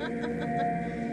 Ha ha ha ha!